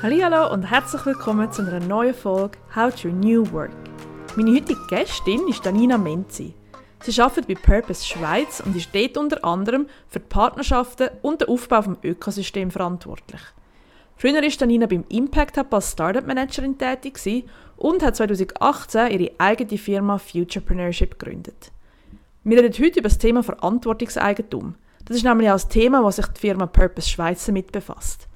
Hallo und herzlich willkommen zu einer neuen Folge How to New Work. Meine heutige Gästin ist Danina Menzi. Sie arbeitet bei Purpose Schweiz und ist dort unter anderem für die Partnerschaften und den Aufbau des Ökosystems verantwortlich. Früher war Danina beim Impact Hub als Startup Managerin tätig und hat 2018 ihre eigene Firma Futurepreneurship gegründet. Wir reden heute über das Thema Verantwortungseigentum. Das ist nämlich auch das Thema, das sich die Firma Purpose Schweiz damit befasst.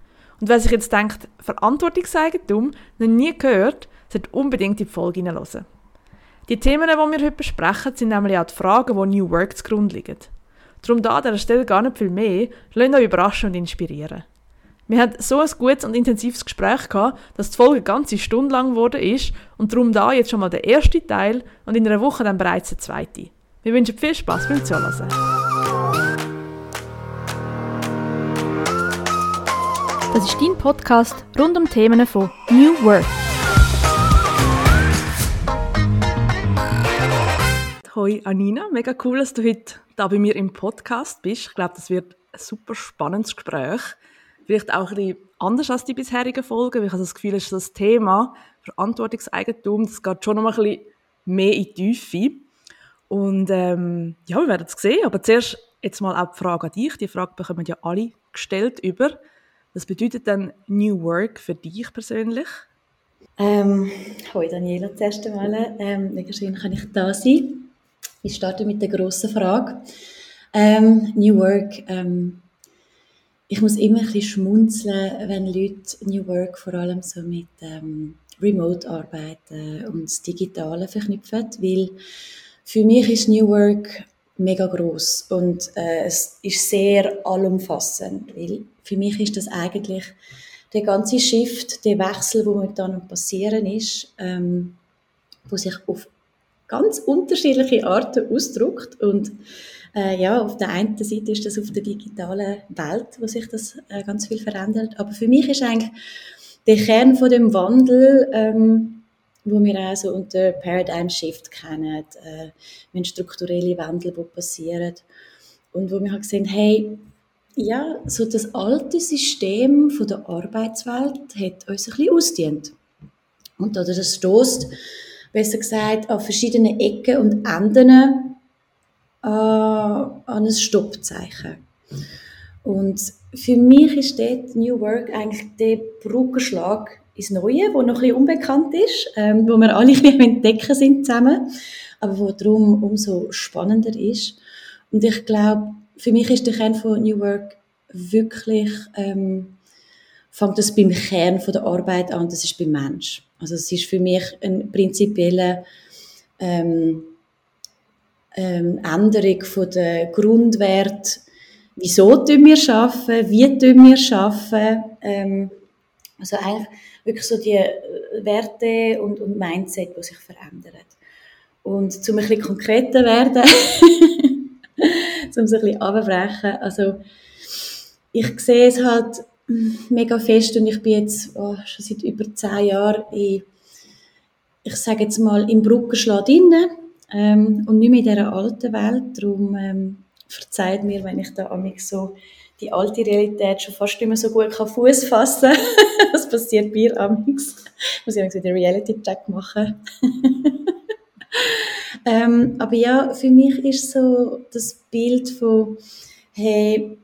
Und wer sich jetzt denkt, Verantwortungseigentum, noch nie gehört, sollte unbedingt in die Folge hineinhören. Die Themen, die wir heute besprechen, sind nämlich auch die Fragen, die New Work zugrunde liegen. Darum da an dieser Stelle gar nicht viel mehr, lasst euch überraschen und inspirieren. Wir hatten so ein gutes und intensives Gespräch gehabt, dass die Folge eine ganze Stunde lang geworden ist und darum da jetzt schon mal der erste Teil und in einer Woche dann bereits der zweite. Wir wünschen viel Spaß beim Zuhören. Das ist dein Podcast rund um Themen von New Work. Hoi Anina, mega cool, dass du heute da bei mir im Podcast bist. Ich glaube, das wird ein super spannendes Gespräch. Vielleicht auch ein bisschen anders als die bisherigen Folgen, weil ich habe das Gefühl, dass das Thema Verantwortungseigentum, das geht schon noch mal ein bisschen mehr in die Tiefe. Und ähm, ja, wir werden es sehen. Aber zuerst jetzt mal auch die Frage an dich. Die Frage bekommen ja alle gestellt über. Was bedeutet denn New Work für dich persönlich? Ähm, hallo Daniela zuerst einmal. Ähm, mega schön kann ich da sein. Ich starte mit der grossen Frage. Ähm, New Work. Ähm, ich muss immer ein bisschen schmunzeln, wenn Leute New Work vor allem so mit ähm, Remote-Arbeiten und das Digitale verknüpfen, weil für mich ist New Work mega groß und äh, es ist sehr allumfassend, weil für mich ist das eigentlich der ganze Shift, der Wechsel, wo momentan passieren ist, ähm, wo sich auf ganz unterschiedliche Arten ausdrückt und äh, ja, auf der einen Seite ist das auf der digitalen Welt, wo sich das äh, ganz viel verändert, aber für mich ist eigentlich der Kern von dem Wandel ähm, wo wir auch so unter Paradigm Shift kennen, äh, wenn strukturelle Wandel passieren und wo wir halt sehen, hey, ja, so das alte System von der Arbeitswelt hat uns ein bisschen ausgedient. Und oder das stoßt, besser gesagt, an verschiedenen Ecken und Enden äh, an ein Stoppzeichen. Und für mich ist dort New Work eigentlich der Brückenschlag ins Neue, wo noch ein bisschen unbekannt ist, ähm, wo wir alle ein entdecken sind zusammen, aber wo darum umso spannender ist. Und ich glaube, für mich ist der Kern von New Work wirklich, ähm, fängt das beim Kern von der Arbeit an, das ist beim Mensch. Also es ist für mich ein prinzipieller ähm, ähm, Änderung von der Grundwert, wieso tun wir arbeiten, wie tun wir arbeiten, ähm, also eigentlich wirklich so die äh, Werte und, und Mindset, die sich verändern. Und zum ein bisschen konkreter werden, zum so ein bisschen abbrechen, also ich sehe es halt mega fest und ich bin jetzt oh, schon seit über zehn Jahren in, ich sage jetzt mal, im Brückenschlag drin ähm, und nicht mehr in dieser alten Welt. Darum ähm, verzeiht mir, wenn ich da mich so die alte Realität schon fast nicht mehr so gut kann Fuß fassen. das passiert mir amix. Muss ich wieder Reality-Check machen. ähm, aber ja, für mich ist so das Bild von, hey,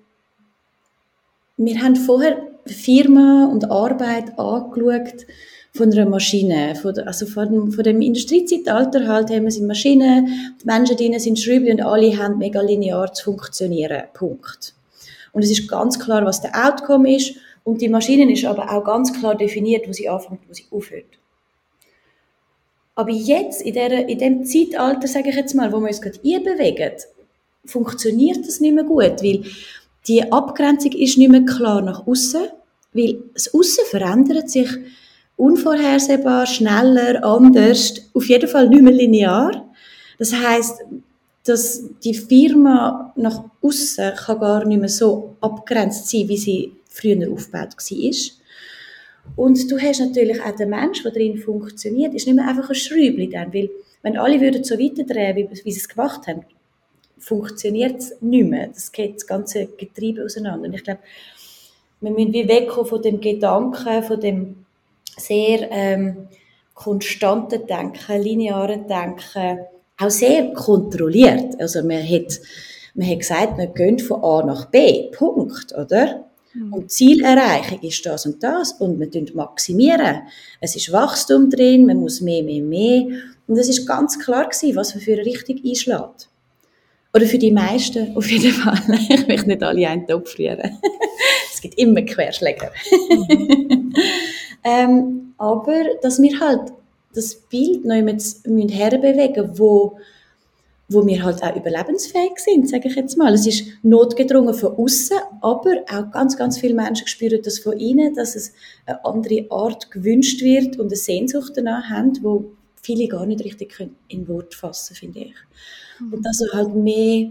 wir haben vorher Firma und Arbeit angeschaut von einer Maschine. Von der, also von dem, von dem Industriezeitalter halt haben wir sind Maschinen, die Menschen drinnen sind Schrübli und alle haben mega linear zu funktionieren. Punkt. Und es ist ganz klar, was der Outcome ist. Und die Maschine ist aber auch ganz klar definiert, wo sie anfängt, wo sie aufhört. Aber jetzt, in, der, in dem Zeitalter, sage ich jetzt mal, wo wir uns gerade einbewegen, funktioniert das nicht mehr gut, weil die Abgrenzung ist nicht mehr klar nach außen, weil das Außen verändert sich unvorhersehbar, schneller, anders, auf jeden Fall nicht mehr linear. Das heißt, dass die Firma nach außen kann gar nicht mehr so abgrenzt sein, wie sie früher aufgebaut war. Und du hast natürlich auch den Mensch, der drin funktioniert, ist nicht mehr einfach ein Schräubchen dann, weil wenn alle würden so weiterdrehen, wie, wie sie es gemacht haben, funktioniert es nicht mehr. Das geht das ganze Getriebe auseinander. Und ich glaube, wir müssen wie wegkommen von dem Gedanken, von dem sehr ähm, konstanten Denken, linearen Denken, auch sehr kontrolliert. Also man hat, man hat gesagt, wir gehen von A nach B, Punkt, oder? Mhm. Und Zielerreichung ist das und das und wir maximieren. Es ist Wachstum drin, man muss mehr, mehr, mehr. Und es ist ganz klar gewesen, was man für eine Richtung einschlägt. Oder für die meisten auf jeden Fall. Ich möchte nicht alle einen Topf frieren. es gibt immer Querschläger. Mhm. ähm, aber, dass wir halt das Bild noch immer herbewegen wo wo wir halt auch überlebensfähig sind, sage ich jetzt mal. Es ist notgedrungen von außen, aber auch ganz, ganz viele Menschen spüren das von innen, dass es eine andere Art gewünscht wird und eine Sehnsucht danach haben, wo viele gar nicht richtig in Wort fassen, finde ich. Mhm. Und dass er halt mehr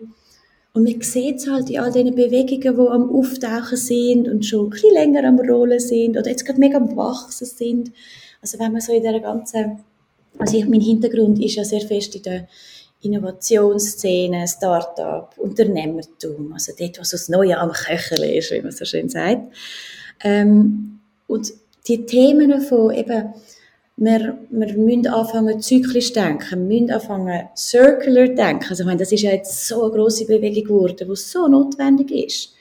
und man sieht es halt in all diesen Bewegungen, die am Auftauchen sind und schon ein bisschen länger am Rollen sind oder jetzt gerade mega am Wachsen sind. Also wenn man so in dieser ganzen, also ich, mein Hintergrund ist ja sehr fest in der Innovationsszene, Start-up, Unternehmertum, also dort, was das Neue am Köcheln ist, wie man so schön sagt. Ähm, und die Themen von eben, wir, wir müssen anfangen zyklisch denken, wir müssen anfangen circular denken. Also ich meine, das ist ja jetzt so eine grosse Bewegung geworden, die so notwendig ist.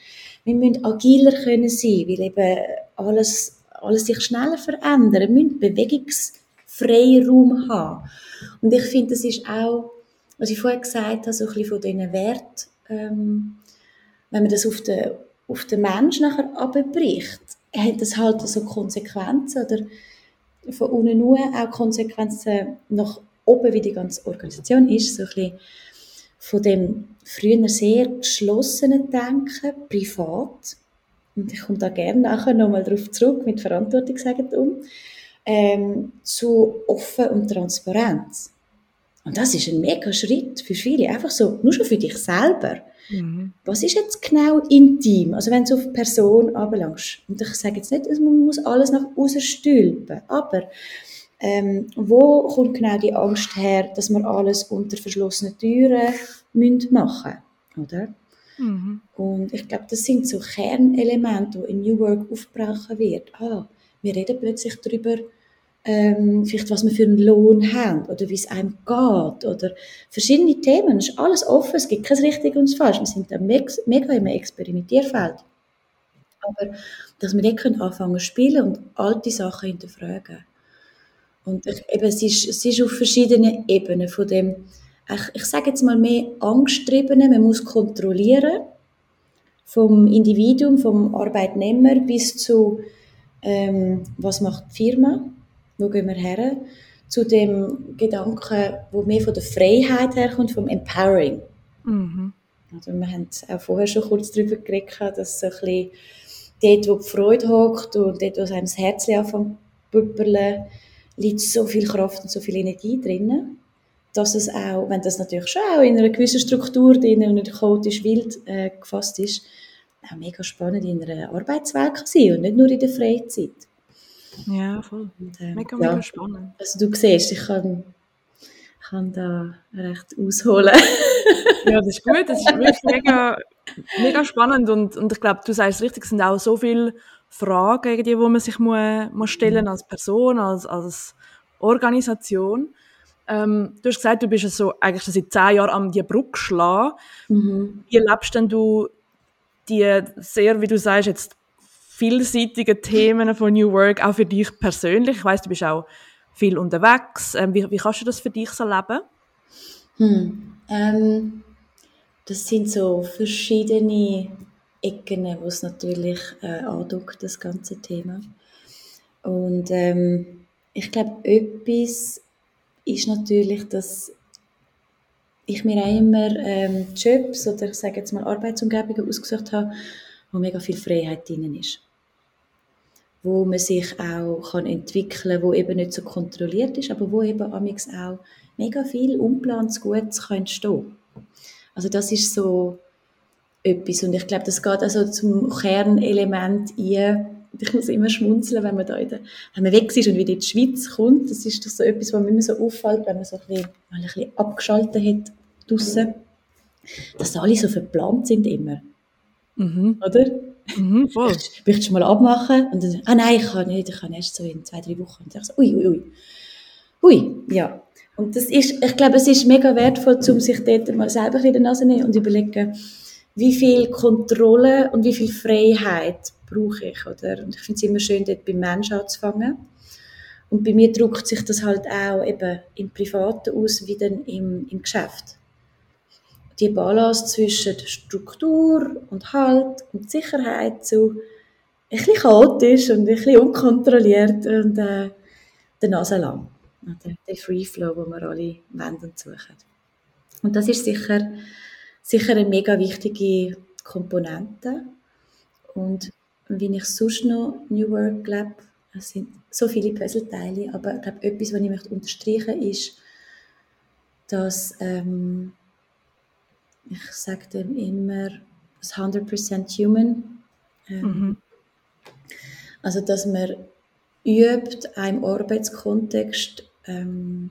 Wir müssen agiler können sein, weil eben alles, alles sich schneller verändert. Wir müssen Bewegungsfreiraum haben. Und ich finde, das ist auch was ich vorher gesagt habe, so ein bisschen von diesen Wert, ähm, wenn man das auf den, auf den Mensch nachher abbricht, hat das halt so Konsequenzen oder von unten nur auch Konsequenzen nach oben, wie die ganze Organisation ist, so ein bisschen von dem früher sehr geschlossenen Denken, privat, und ich komme da gerne nachher nochmal darauf zurück, mit Verantwortung sagen um, ähm, zu offen und Transparenz. Und das ist ein mega Schritt für viele, einfach so, nur schon für dich selber. Mhm. Was ist jetzt genau intim? Also wenn du auf Person anbelangst. Und ich sage jetzt nicht, man muss alles nach außen stülpen, aber ähm, wo kommt genau die Angst her, dass wir alles unter verschlossenen Türen müssen machen oder? Mhm. Und ich glaube, das sind so Kernelemente, die in New Work aufgebrochen wird. Ah, wir reden plötzlich darüber, ähm, vielleicht was wir für einen Lohn haben oder wie es einem geht oder verschiedene Themen. Es ist alles offen, es gibt kein richtig und falsch. Wir sind da mega im Experimentierfeld. Aber dass wir dort anfangen zu spielen und alte Sachen hinterfragen. Und ich, eben, es, ist, es ist auf verschiedenen Ebenen von dem, ich, ich sage jetzt mal mehr Angsttriebene, man muss kontrollieren, vom Individuum, vom Arbeitnehmer bis zu, ähm, was macht die Firma, wo gehen wir her? Zu dem Gedanken, wo mehr von der Freiheit herkommt, vom Empowering. Mhm. Also wir haben auch vorher schon kurz darüber geredet, dass so ein bisschen dort, wo die Freude hockt und dort, wo einem das Herz anfängt zu liegt so viel Kraft und so viel Energie drin, dass es auch, wenn das natürlich schon auch in einer gewissen Struktur drin und nicht chaotisch wild äh, gefasst ist, auch mega spannend in einer Arbeitswelt kann sein und nicht nur in der Freizeit. Ja, voll. Und, ähm, mega, mega ja. spannend. Also du siehst, ich kann, kann da recht ausholen. ja, das ist gut. Das ist wirklich mega, mega spannend und, und ich glaube, du sagst es richtig, es sind auch so viele Fragen, die man sich muss, muss stellen mhm. als Person, als, als Organisation. Ähm, du hast gesagt, du bist so eigentlich schon seit zehn Jahren am die Brücke schlagen. Mhm. Wie lebst denn du die sehr, wie du sagst, jetzt vielseitigen Themen von New Work, auch für dich persönlich? Ich weiß, du bist auch viel unterwegs. Ähm, wie, wie kannst du das für dich so leben? Hm. Ähm, das sind so verschiedene Ecken, wo es natürlich äh, andockt, das ganze Thema. Und ähm, ich glaube, etwas ist natürlich, dass ich mir auch immer ähm, Jobs oder ich sage jetzt mal Arbeitsumgebungen ausgesucht habe, wo mega viel Freiheit drin ist wo man sich auch kann entwickeln kann, wo eben nicht so kontrolliert ist, aber wo eben amix auch mega viel unplantes Gutes kann entstehen. Also das ist so etwas und ich glaube, das geht also zum Kernelement ein. Ich muss immer schmunzeln, wenn man da in der, wenn man weg ist und wieder in die Schweiz kommt. Das ist doch so etwas, was mir immer so auffällt, wenn man so ein bisschen, ein bisschen abgeschaltet hat draussen, dass alle so verplant sind immer. Mhm. Oder? Mhm, voll. Möchtest du mal abmachen? Und dann, ah nein, ich kann nicht, ich kann erst so in zwei, drei Wochen. Und ich so, ui, ui, ui. Ui, ja. Und das ist, ich glaube, es ist mega wertvoll, um sich dort mal selber in die Nase zu nehmen und überlegen, wie viel Kontrolle und wie viel Freiheit brauche ich, oder? Und ich finde es immer schön, dort beim Menschen anzufangen. Und bei mir drückt sich das halt auch eben im Privaten aus, wie dann im, im Geschäft. Die Balance zwischen Struktur und Halt und Sicherheit so ein bisschen chaotisch und ein bisschen unkontrolliert und äh, der Nase lang. Der, der Free Flow, den wir alle wenden und suchen. Und das ist sicher, sicher eine mega wichtige Komponente. Und wie ich sonst noch New Work glaube, es sind so viele Puzzleteile, aber ich glaube, etwas, was ich möchte unterstreichen ist, dass ähm, ich sage dem immer, das 100% Human. Ähm, mhm. Also, dass man übt, einem Arbeitskontext ähm,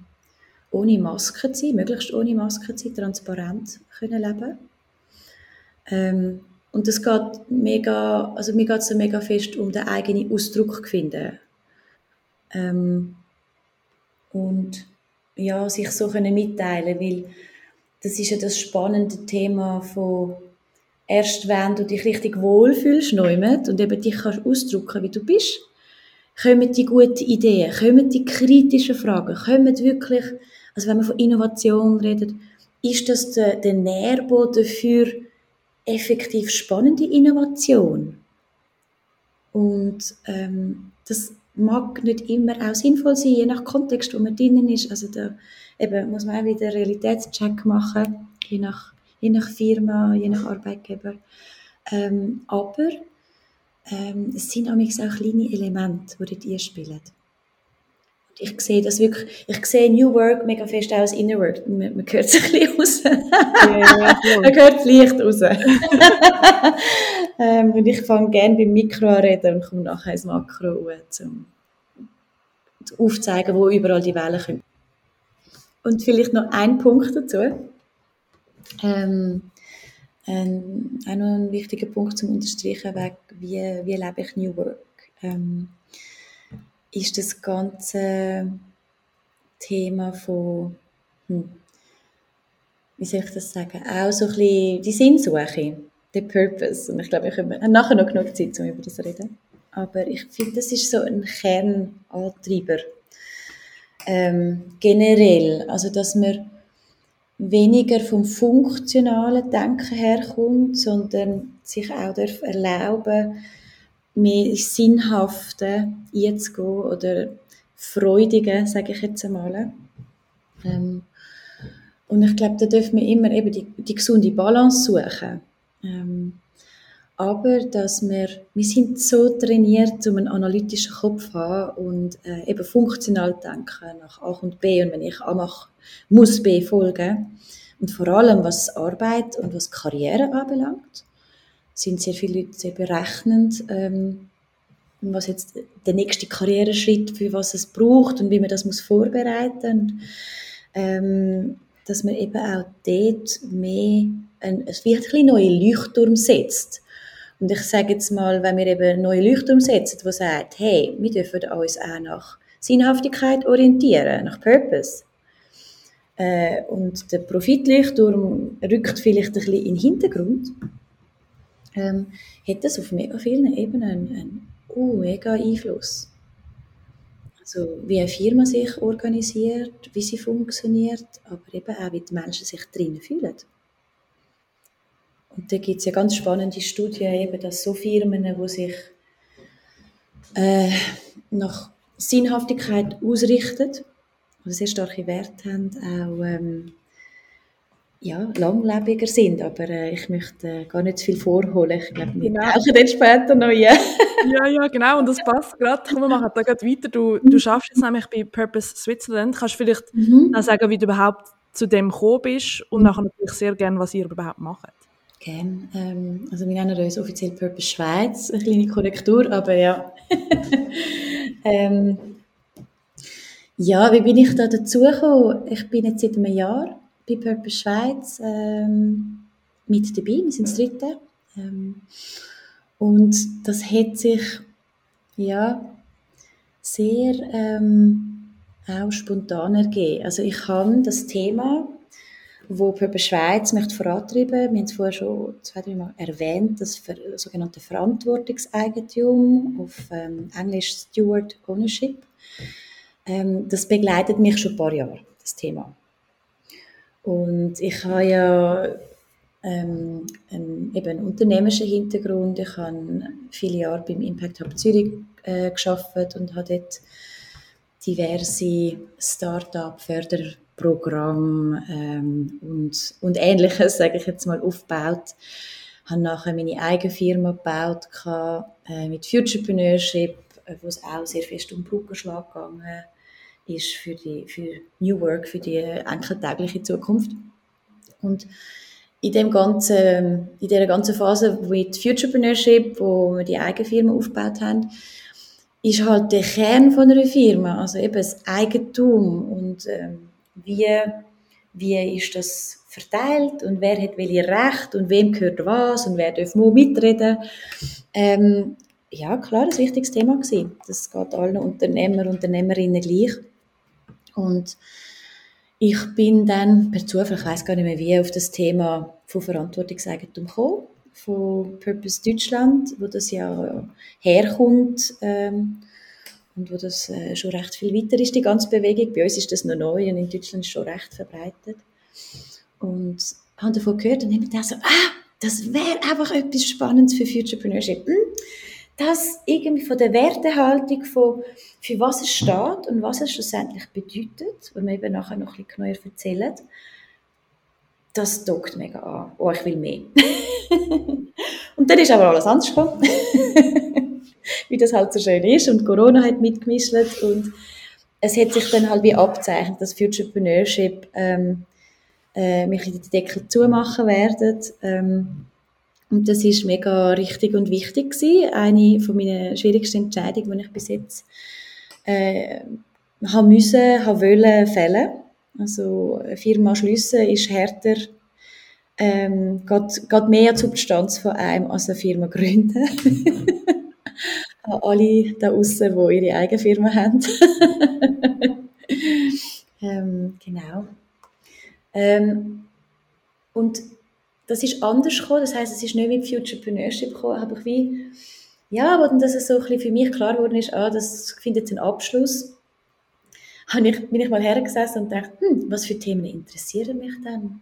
ohne Maske zu sein, möglichst ohne Maske zu sein, transparent können leben. Ähm, und es geht mega, also mir geht es so mega fest um den eigenen Ausdruck zu finden. Ähm, und ja, sich so können mitteilen, weil das ist ja das spannende Thema von erst wenn du dich richtig wohlfühlst, neumet und eben dich kannst ausdrücken, wie du bist, kommen die guten Ideen, kommen die kritischen Fragen, kommen wirklich, also wenn man von Innovation redet, ist das der, der Nährboden für effektiv spannende Innovation. Und ähm, das mag nicht immer auch sinnvoll sein, je nach Kontext, wo man drinnen ist. Also da eben, muss man auch wieder Realitätscheck machen, je nach, je nach Firma, je nach Arbeitgeber. Ähm, aber ähm, es sind auch kleine Elemente, die dort spielen. Und ich sehe das wirklich, ich sehe New Work mega fest auch als Inner Work. Man, man hört es ein bisschen raus. Ja, man hört leicht raus. ähm, und ich fange gerne beim Mikro an reden und komme nachher ins Makro um aufzuzeigen, wo überall die Wellen kommen. Und vielleicht noch ein Punkt dazu. Ähm, ein, auch noch ein wichtiger Punkt zum Unterstreichen, wie, wie lebe ich New Work. Ähm, ist das ganze Thema von, hm, wie soll ich das sagen, auch so ein bisschen die Sinnsuche, der Purpose. Und ich glaube, wir haben nachher noch genug Zeit, um über das zu reden. Aber ich finde, das ist so ein Kernantreiber. Ähm, generell, also dass man weniger vom funktionalen Denken herkommt, sondern sich auch darf erlauben, mehr Sinnhafte einzugehen oder Freudige, sage ich jetzt einmal. Ähm, und ich glaube, da dürfen wir immer eben die, die gesunde Balance suchen. Ähm, aber dass wir, wir sind so trainiert, um einen analytischen Kopf zu haben und äh, eben funktional denken nach A und B und wenn ich A mache, muss B folgen. Und vor allem, was Arbeit und was Karriere anbelangt, sind sehr viele Leute sehr berechnend, ähm, was jetzt der nächste Karriereschritt, für was es braucht und wie man das muss vorbereiten. Ähm, dass man eben auch dort mehr ein, wird ein bisschen neue Leuchtturm setzt und ich sage jetzt mal, wenn wir eben neue Leuchtturm setzen, die sagt, hey, wir dürfen uns auch nach Sinnhaftigkeit orientieren, nach Purpose. Äh, und der Profitleuchtturm rückt vielleicht ein bisschen in den Hintergrund. Ähm, hat das auf mega vielen Ebenen einen, einen uh, mega Einfluss. Also wie eine Firma sich organisiert, wie sie funktioniert, aber eben auch, wie die Menschen sich drinnen fühlen. Und da gibt es ja ganz spannende Studien, eben, dass so Firmen, die sich äh, nach Sinnhaftigkeit ausrichten, oder sehr starke Werte haben, auch ähm, ja, langlebiger sind. Aber äh, ich möchte äh, gar nicht zu viel vorholen. Ich glaube, wir genau. tauchen dann später noch ein. ja, ja, genau. Und das passt gerade. Komm, wir machen da gerade weiter. Du, du schaffst jetzt nämlich bei Purpose Switzerland. Kannst du vielleicht mhm. sagen, wie du überhaupt zu dem gekommen bist und mhm. nachher natürlich sehr gerne, was ihr überhaupt macht. Gerne. Ähm, also wir nennen uns offiziell Purpose Schweiz, eine kleine Korrektur, aber ja. ähm, ja, wie bin ich da dazu gekommen? Ich bin jetzt seit einem Jahr bei Purpose Schweiz ähm, mit dabei, wir sind das dritte. Ähm, Und das hat sich ja sehr ähm, auch spontan ergeben. Also ich habe das Thema, wo Purpose Schweiz möchte vorantreiben, wir haben es vorher schon zwei, drei Mal erwähnt, das sogenannte Verantwortungseigentum, auf ähm, Englisch Steward Ownership. Ähm, das begleitet mich schon ein paar Jahre, das Thema. Und ich habe ja ähm, einen, eben einen unternehmerischen Hintergrund. Ich habe viele Jahre beim Impact Hub Zürich äh, geschafft und habe dort diverse Start-up-Förderprogramme ähm, und, und Ähnliches, sage ich jetzt mal, aufgebaut. Habe nachher meine eigene Firma gebaut äh, mit Futurepreneurship, äh, wo es auch sehr fest um Brückenschlag gegangen ist für, die, für New Work, für die enkeltägliche Zukunft. Und in dem ganzen, in dieser ganzen Phase mit Futurepreneurship, wo wir die eigene Firma aufgebaut haben, ist halt der Kern von einer Firma, also eben das Eigentum und ähm, wie, wie ist das verteilt und wer hat welche Recht und wem gehört was und wer darf wo mitreden. Ähm, ja, klar, ein wichtiges Thema gewesen. Das geht allen Unternehmer und Unternehmerinnen gleich. Und ich bin dann per Zufall, ich weiß gar nicht mehr wie, auf das Thema von Verantwortungseigentum gekommen, von Purpose Deutschland, wo das ja herkommt ähm, und wo das äh, schon recht viel weiter ist, die ganze Bewegung. Bei uns ist das noch neu und in Deutschland ist schon recht verbreitet. Und habe davon gehört und habe mir gedacht, so, ah, das wäre einfach etwas Spannendes für Futurepreneurship. Hm? das irgendwie von der Wertehaltung, von, für was es steht und was es schlussendlich bedeutet, und wir eben nachher noch ein bisschen genauer erzählen, das dockt mega an. Oh, ich will mehr. und dann ist aber alles anders gekommen. wie das halt so schön ist. Und Corona hat mitgemischt und es hat sich dann halt wie abzeichnet, dass Futurepreneurship ähm, äh, mich in die Deckel zumachen werden. Ähm, und das ist mega richtig und wichtig gewesen. Eine von meinen schwierigsten Entscheidungen, die ich bis jetzt äh, haben müssen, haben wollen fällen. Also eine Firma schliessen ist härter, ähm, geht, geht mehr zur Substanz von einem als eine Firma gründen. alle da außen, die ihre eigene Firma haben. ähm, genau. Ähm, und das ist anders gekommen. Das heißt, es ist nicht mit Futurepreneurship gekommen, habe ich wie, ja, aber dann, dass es so ein bisschen für mich klar geworden ist, ah, das findet jetzt einen Abschluss, habe ich, bin ich mal hergesessen und dachte, hm, was für Themen interessieren mich denn?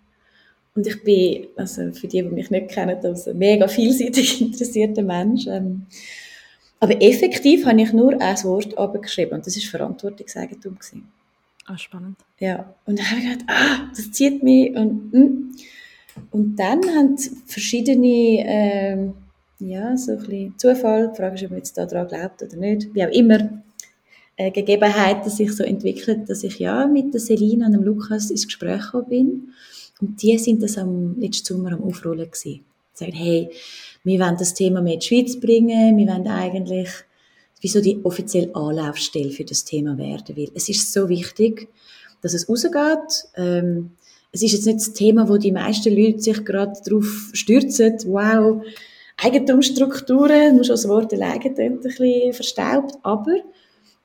Und ich bin, also für die, die mich nicht kennen, also ein mega vielseitig interessierter Mensch. Ähm, aber effektiv habe ich nur ein Wort abgeschrieben und das ist Verantwortungseigentum gewesen. Ah, spannend. Ja, und dann habe ich gedacht, ah, das zieht mich und hm. Und dann haben verschiedene, äh, ja, so ein bisschen Zufall, die Frage ist, ob man jetzt daran glaubt oder nicht, wie auch immer, äh, Gegebenheiten sich so entwickelt, dass ich ja mit der Selina und dem Lukas ins Gespräch bin. Und die sind das am letzten Sommer am Aufrollen gewesen. Sagen, hey, wir wollen das Thema mehr in die Schweiz bringen, wir wollen eigentlich wie so die offizielle Anlaufstelle für das Thema werden, weil es ist so wichtig, dass es rausgeht. Ähm, es ist jetzt nicht das Thema, wo die meisten Leute sich gerade darauf stürzen, wow, Eigentumsstrukturen, nur schon das Wort alleine ein bisschen verstaubt, aber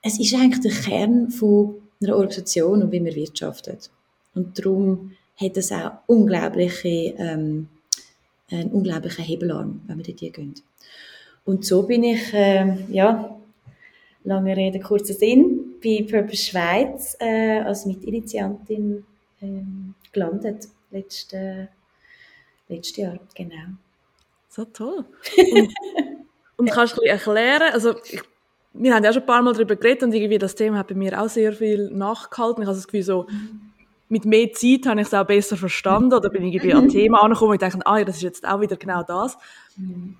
es ist eigentlich der Kern von einer Organisation und wie man wirtschaftet. Und darum hat es auch unglaubliche, ähm, einen unglaublichen Hebelarm, wenn man dort geht. Und so bin ich, äh, ja, lange Rede, kurzer Sinn, bei Purpose Schweiz äh, als Mitinitiantin ähm, gelandet, letzte, letztes Jahr, genau. So toll. Und, und kannst du ein erklären, also ich, wir haben ja schon ein paar Mal darüber geredet und irgendwie das Thema hat bei mir auch sehr viel nachgehalten. Ich habe das Gefühl, so, mit mehr Zeit habe ich es auch besser verstanden oder bin ich irgendwie an Thema angekommen und dachte, ah ja, das ist jetzt auch wieder genau das. Mhm.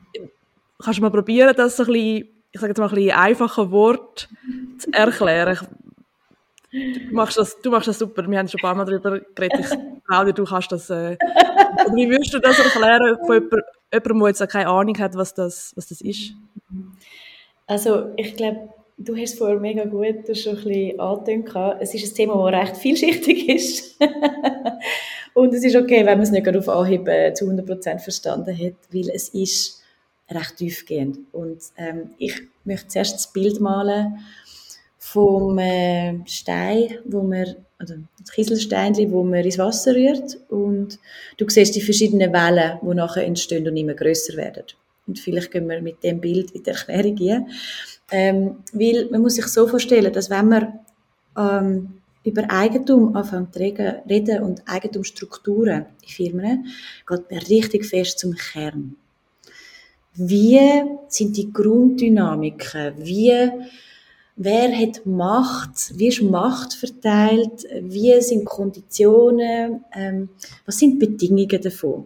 Kannst du mal probieren, das so ein bisschen, ich sage jetzt mal ein bisschen einfache Wort zu erklären? Du machst, das, du machst das super. Wir haben schon ein paar Mal darüber geredet. Ich glaube, du kannst das. Äh, wie würdest du das erklären von jemandem, jemandem, der jetzt keine Ahnung hat, was das, was das ist? Also, ich glaube, du hast es vorher mega gut schon ein bisschen angetönt. Es ist ein Thema, das recht vielschichtig ist. Und es ist okay, wenn man es nicht auf Anhieb äh, zu 100% verstanden hat, weil es ist recht tiefgehend. Und ähm, ich möchte zuerst das Bild malen vom äh, Stein, wo man, oder das Kieselsteinchen, wo man ins Wasser rührt und du siehst die verschiedenen Wellen, die nachher entstehen und immer größer werden. Und vielleicht gehen wir mit dem Bild in die Erklärung gehen. Ähm, weil man muss sich so vorstellen, dass wenn man ähm, über Eigentum anfängt zu reden und Eigentumsstrukturen in Firmen, geht man richtig fest zum Kern. Wie sind die Grunddynamiken? Wie wer hat Macht, wie ist Macht verteilt, wie sind Konditionen, ähm, was sind die Bedingungen davon?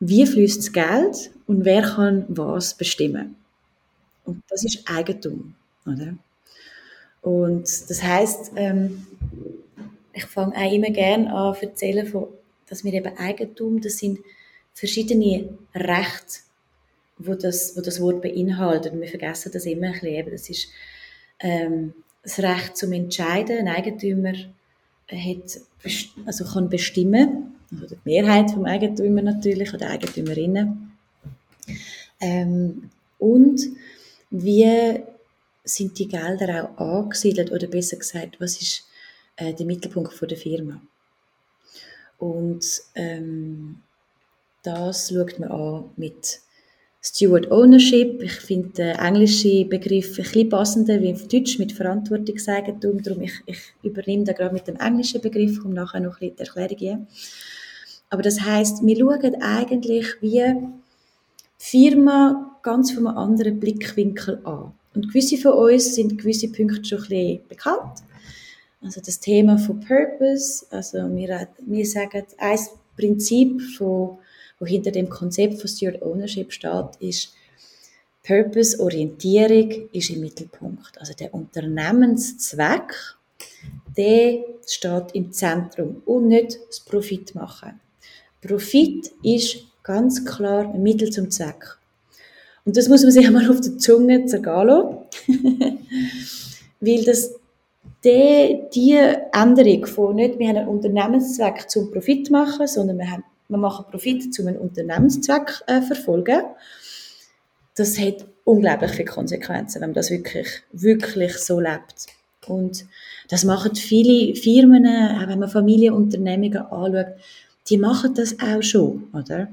Wie fließt das Geld und wer kann was bestimmen? Und das ist Eigentum, oder? Und das heißt, ähm, ich fange auch immer gerne an zu erzählen, von, dass wir eben Eigentum, das sind verschiedene Rechte, wo das, wo das Wort beinhaltet. Und wir vergessen das immer ein bisschen. Das ist ähm, das Recht zum Entscheiden. Ein Eigentümer hat, also kann bestimmen, also die Mehrheit vom Eigentümer natürlich oder Eigentümerinnen. Ähm, und wie sind die Gelder auch angesiedelt oder besser gesagt, was ist äh, der Mittelpunkt von der Firma? Und ähm, das schaut man an mit Steward Ownership. Ich finde den englischen Begriff ein bisschen passender wie auf Deutsch mit Verantwortungseigentum. Darum ich, ich übernehme da gerade mit dem englischen Begriff, um nachher noch ein bisschen die Erklärung geben. Aber das heißt, wir schauen eigentlich wie Firma ganz von einem anderen Blickwinkel an. Und gewisse von uns sind gewisse Punkte schon ein bisschen bekannt. Also das Thema von Purpose, also wir, wir sagen, ein Prinzip wo hinter dem Konzept von Steward Ownership steht, ist Purpose-Orientierung ist im Mittelpunkt. Also der Unternehmenszweck, der steht im Zentrum und nicht das Profit machen. Profit ist ganz klar ein Mittel zum Zweck. Und das muss man sich einmal auf der Zunge zergehen lassen. Weil das die, die Änderung von nicht, wir haben einen Unternehmenszweck zum Profit machen, sondern wir haben wir machen Profit zu einem Unternehmenszweck äh, verfolgen. Das hat unglaublich viele Konsequenzen, wenn man das wirklich, wirklich so lebt. Und das machen viele Firmen, auch wenn man Familienunternehmungen anschaut, die machen das auch schon, oder?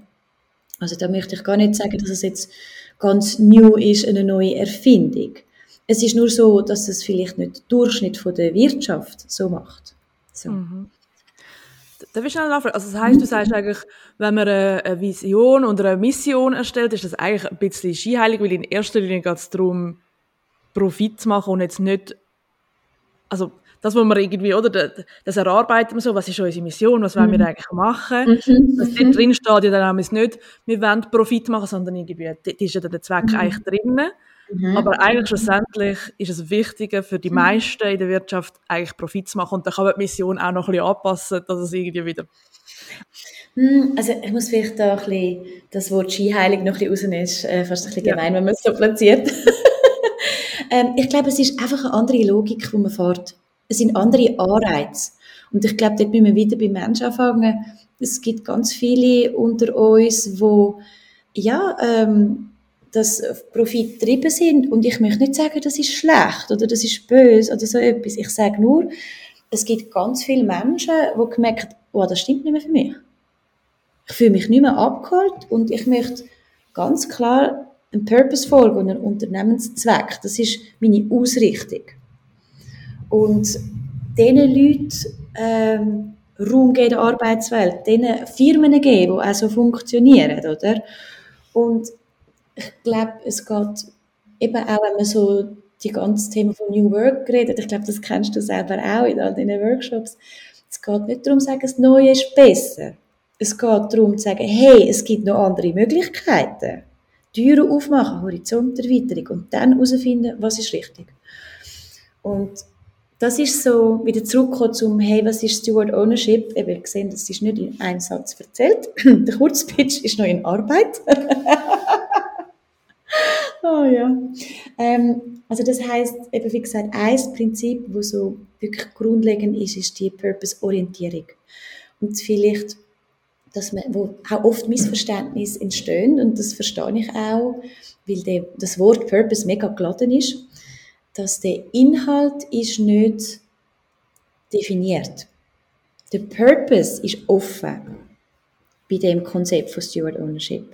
Also da möchte ich gar nicht sagen, dass es jetzt ganz new ist, eine neue Erfindung. Es ist nur so, dass es vielleicht nicht der Durchschnitt von der Wirtschaft so macht. So. Mhm. Darf ich schnell nachfragen? Also das heisst, du sagst eigentlich, wenn man eine Vision oder eine Mission erstellt, ist das eigentlich ein bisschen skiheilig, weil in erster Linie geht es darum, Profit zu machen und jetzt nicht, also das, was wir irgendwie, oder, das erarbeiten wir so, was ist unsere Mission, was wollen wir mhm. eigentlich machen. Mhm. Das dort drin steht ja dann auch nicht, wir wollen Profit machen, sondern irgendwie, das ist ja der Zweck mhm. eigentlich drinnen. Mhm. Aber eigentlich schlussendlich ist es wichtiger für die mhm. meisten in der Wirtschaft eigentlich Profit zu machen und dann kann man die Mission auch noch ein bisschen anpassen, dass es irgendwie wieder... Hm, also ich muss vielleicht da ein bisschen das Wort Skiheilig noch ein bisschen rausnehmen, ist äh, fast ein bisschen gemein, ja. wenn man es so platziert. ähm, ich glaube, es ist einfach eine andere Logik, wo man fährt. Es sind andere Anreize. Und ich glaube, dort müssen wir wieder beim Menschen anfangen. Es gibt ganz viele unter uns, wo ja, ähm, dass Profit getrieben sind. Und ich möchte nicht sagen, das ist schlecht oder das ist böse oder so etwas. Ich sage nur, es gibt ganz viele Menschen, die gemerkt oh, das stimmt nicht mehr für mich. Ich fühle mich nicht mehr abgeholt und ich möchte ganz klar einen Purpose folgen und einen Unternehmenszweck. Das ist meine Ausrichtung. Und diesen Leuten ähm, Raum geben in der Arbeitswelt, diesen Firmen geben, die auch so funktionieren, oder? Und ich glaube, es geht eben auch, wenn man so die ganze Thema von New Work redet, ich glaube, das kennst du selber auch in all deinen Workshops, es geht nicht darum zu sagen, das Neue ist besser. Es geht darum zu sagen, hey, es gibt noch andere Möglichkeiten. Türen aufmachen, Horizonterweiterung und dann herausfinden, was ist richtig. Und das ist so, wieder zurückkommen zum, hey, was ist Steward Ownership? Eben gesehen, das ist nicht in einem Satz erzählt. Der Kurzpitch ist noch in Arbeit. Oh ja. Ähm, also das heißt, eben wie gesagt, ein Prinzip, wo so wirklich grundlegend ist, ist die Purpose-Orientierung. Und vielleicht dass man, wo auch oft Missverständnisse entstehen und das verstehe ich auch, weil der, das Wort Purpose mega geladen ist, dass der Inhalt ist nicht definiert. Der Purpose ist offen bei dem Konzept von Steward Ownership.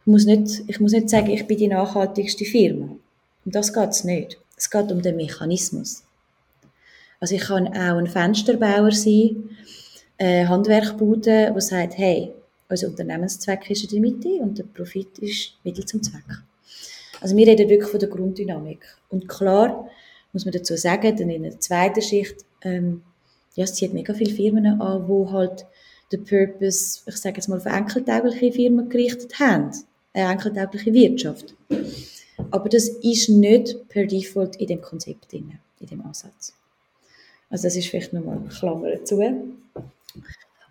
Ich muss nicht, ich muss nicht sagen, ich bin die nachhaltigste Firma. Um das geht es nicht. Es geht um den Mechanismus. Also ich kann auch ein Fensterbauer sein, eine Handwerkbude, die sagt, hey, unser Unternehmenszweck ist in der Mitte und der Profit ist Mittel zum Zweck. Also wir reden wirklich von der Grunddynamik. Und klar muss man dazu sagen, dann in der zweiten Schicht, ähm, ja, es zieht mega viele Firmen an, wo halt den Purpose, ich sage jetzt mal, für enkeltaugliche Firmen gerichtet haben. Eine enkeltaugliche Wirtschaft. Aber das ist nicht per Default in dem Konzept drin, in dem Ansatz. Also das ist vielleicht nochmal Klammer dazu.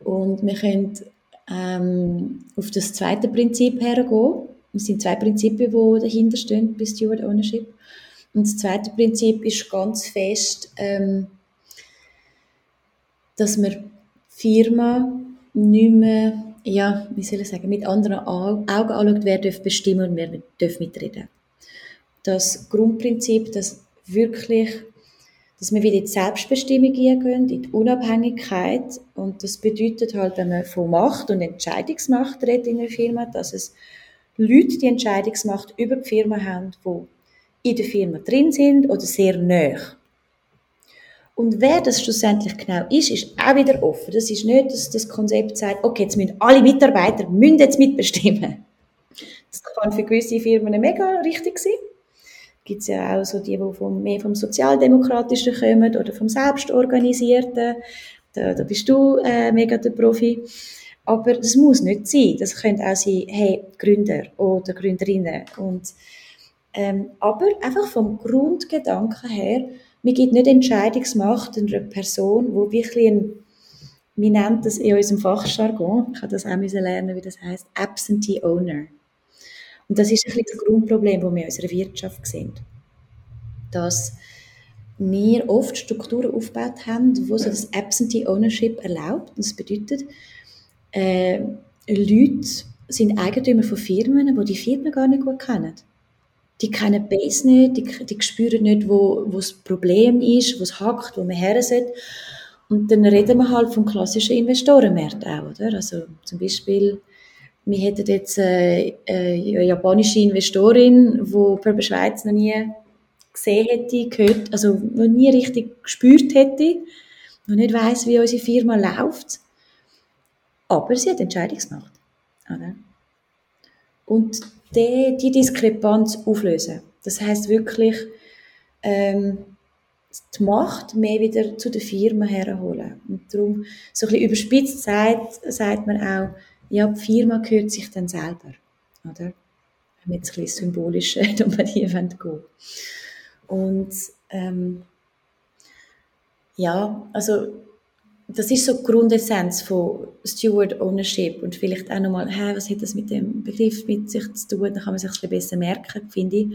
Und wir können ähm, auf das zweite Prinzip hergehen. Es sind zwei Prinzipien, die dahinter stehen bei Steward Ownership. Und das zweite Prinzip ist ganz fest, ähm, dass man Firma nicht mehr, ja, wie soll ich sagen, mit anderen Augen anschaut, wer darf bestimmen und wer darf mitreden. Das Grundprinzip, dass wirklich, dass wir wieder in die Selbstbestimmung gehen, in die Unabhängigkeit und das bedeutet halt, wenn man von Macht und Entscheidungsmacht redet in einer Firma, dass es Leute die Entscheidungsmacht über die Firma haben, die in der Firma drin sind oder sehr nah. Und wer das schlussendlich genau ist, ist auch wieder offen. Das ist nicht, dass das Konzept sagt, okay, jetzt müssen alle Mitarbeiter müssen jetzt mitbestimmen. Das kann für gewisse Firmen mega richtig sein. Gibt es ja auch so die, die vom, mehr vom Sozialdemokratischen kommen oder vom Selbstorganisierten. Da, da bist du äh, mega der Profi. Aber das muss nicht sein. Das könnte auch sein, hey, Gründer oder Gründerinnen. Und, ähm, aber einfach vom Grundgedanken her, mir gibt nicht Entscheidungsmacht einer Person, wo wirklich ein, wir nennen das in unserem Fachjargon, ich habe das auch lernen, wie das heißt, Absentee Owner. Und das ist ein bisschen das Grundproblem, das wir in unserer Wirtschaft sehen. Dass wir oft Strukturen aufgebaut haben, wo so das Absentee Ownership erlaubt. Das bedeutet, äh, Leute sind Eigentümer von Firmen, die die Firmen gar nicht gut kennen die kennen die Base nicht, die, die spüren nicht, wo, wo das Problem ist, wo es hackt, wo man her sollte. Und dann reden wir halt vom klassischen Investorenmarkt auch, oder? Also zum Beispiel, wir hätten jetzt äh, eine japanische Investorin, die Purple Schweiz noch nie gesehen hätte, gehört, also noch nie richtig gespürt hätte, noch nicht weiß, wie unsere Firma läuft. Aber sie hat Entscheidungsmacht. Oder? Und die, die Diskrepanz auflösen. Das heißt wirklich, ähm, die Macht mehr wieder zu der Firma herholen. Und darum, so ein bisschen überspitzt sagt, sagt man auch, ja, die Firma gehört sich dann selber. Oder? Wenn wir jetzt ein bisschen symbolisch um hier gehen Und ähm, ja, also das ist so die Grundessenz von Steward Ownership und vielleicht auch nochmal, hey, was hat das mit dem Begriff mit sich zu tun, dann kann man sich ein bisschen besser merken, finde ich.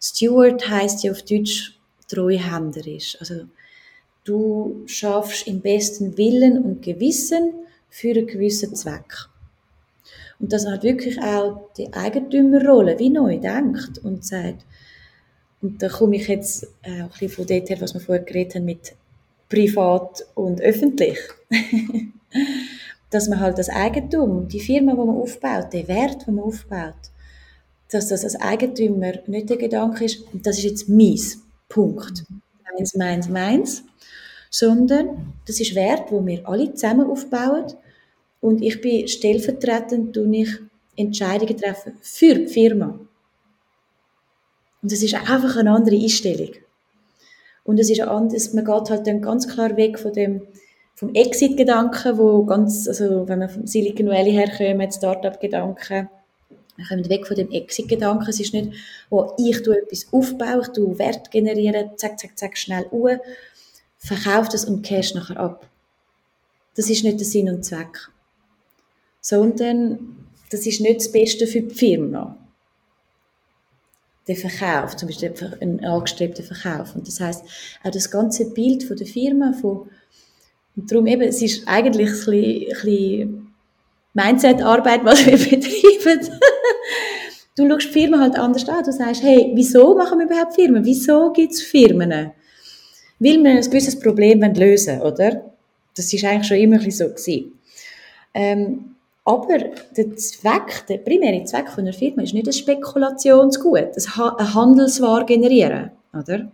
Steward heißt ja auf Deutsch treuhänderisch. Also du schaffst im besten Willen und Gewissen für einen gewissen Zweck. Und dass man wirklich auch die Eigentümerrolle wie neu denkt und sagt, und da komme ich jetzt auch ein bisschen von dort her, was wir vorher geredet haben mit privat und öffentlich. dass man halt das Eigentum, die Firma, die man aufbaut, den Wert, den man aufbaut, dass das als Eigentümer nicht der Gedanke ist, das ist jetzt meins, Punkt. Meins, meins, meins. Sondern das ist Wert, wo wir alle zusammen aufbauen und ich bin stellvertretend, tue ich Entscheidungen treffen für die Firma. Und das ist einfach eine andere Einstellung. Und es ist anders, man geht halt dann ganz klar weg von dem, vom Exit-Gedanken, wo ganz, also wenn man vom Silicon Valley herkommt, Startup-Gedanken, wir kommen weg von dem Exit-Gedanken. Es ist nicht, wo ich tue etwas aufbaue, ich tue Wert generieren, zack, zack, zack, schnell uhr, verkaufe das und cash nachher ab. Das ist nicht der Sinn und Zweck. Sondern das ist nicht das Beste für die Firma der Verkauf, zum Beispiel ein angestrebter Verkauf. Und das heißt auch das ganze Bild von der Firma, von, und darum eben, es ist eigentlich ein bisschen, bisschen Mindset-Arbeit, was wir betreiben. du schaust die Firma halt anders an. Du sagst, hey, wieso machen wir überhaupt Firmen? Wieso gibt es Firmen? Weil wir ein gewisses Problem lösen oder? Das ist eigentlich schon immer so gewesen. Ähm, aber der Zweck, der primäre Zweck von einer Firma ist nicht ein Spekulationsgut, ein Handelsware generieren, oder?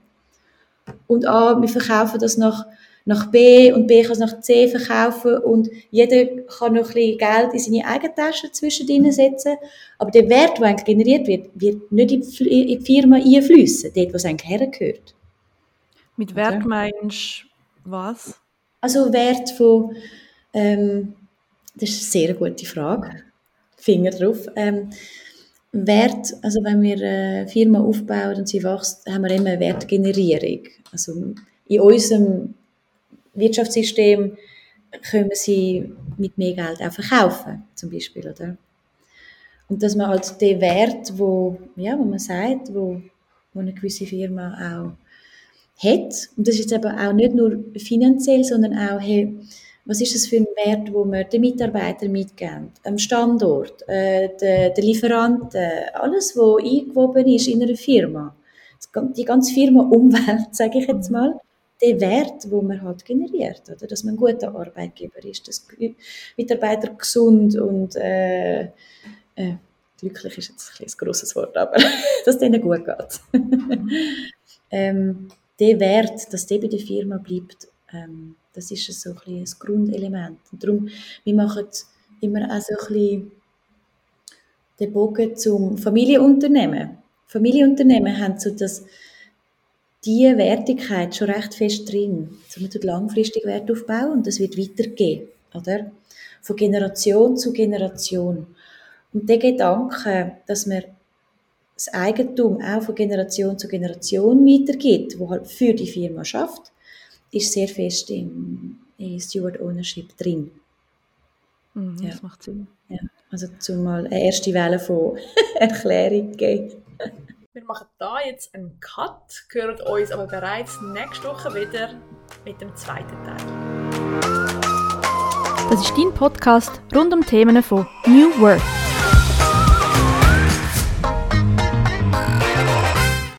Und A, wir verkaufen das nach, nach B und B kann es nach C verkaufen und jeder kann noch ein bisschen Geld in seine eigene Tasche zwischendrin setzen, aber der Wert, der eigentlich generiert wird, wird nicht in die Firma einfließen, dort, wo es eigentlich hergehört. Mit Wert okay. meinst du was? Also Wert von, ähm, das ist eine sehr gute Frage, Finger drauf. Ähm, Wert, also wenn wir eine Firma aufbauen und sie wächst, haben wir immer eine Wertgenerierung. Also in unserem Wirtschaftssystem können wir sie mit mehr Geld auch verkaufen, zum Beispiel, oder? Und dass man halt den Wert, wo, ja, wo man sagt, wo, wo eine gewisse Firma auch hat, und das ist jetzt eben auch nicht nur finanziell, sondern auch, hey, was ist das für ein Wert, wo wir den Mitarbeitern mitgeben? Am Standort, äh, der, der Lieferanten, alles, was eingewoben ist in einer Firma. Die ganze Firma-Umwelt, sage ich jetzt mal, der Wert, wo man halt generiert, oder? dass man ein guter Arbeitgeber ist, dass Mitarbeiter gesund und äh, äh, glücklich ist jetzt ein, ein grosses Wort, aber dass denen gut geht. ähm, der Wert, dass der bei der Firma bleibt, ähm, das ist so ein, ein Grundelement. Und darum, wir machen immer auch so ein den Bogen zum Familienunternehmen. Familienunternehmen haben so das, diese Wertigkeit schon recht fest drin. Also man tut langfristig Wert aufbauen und das wird weitergehen, oder? Von Generation zu Generation. Und der Gedanke, dass man das Eigentum auch von Generation zu Generation weitergibt, wo halt für die Firma schafft, ist sehr fest im, in Steward Ownership drin. Mhm, ja. Das macht Sinn. Ja. Also zumal eine erste Welle von Erklärung geben. Wir machen da jetzt einen Cut, hören uns aber bereits nächste Woche wieder mit dem zweiten Teil. Das ist dein Podcast rund um Themen von New Work.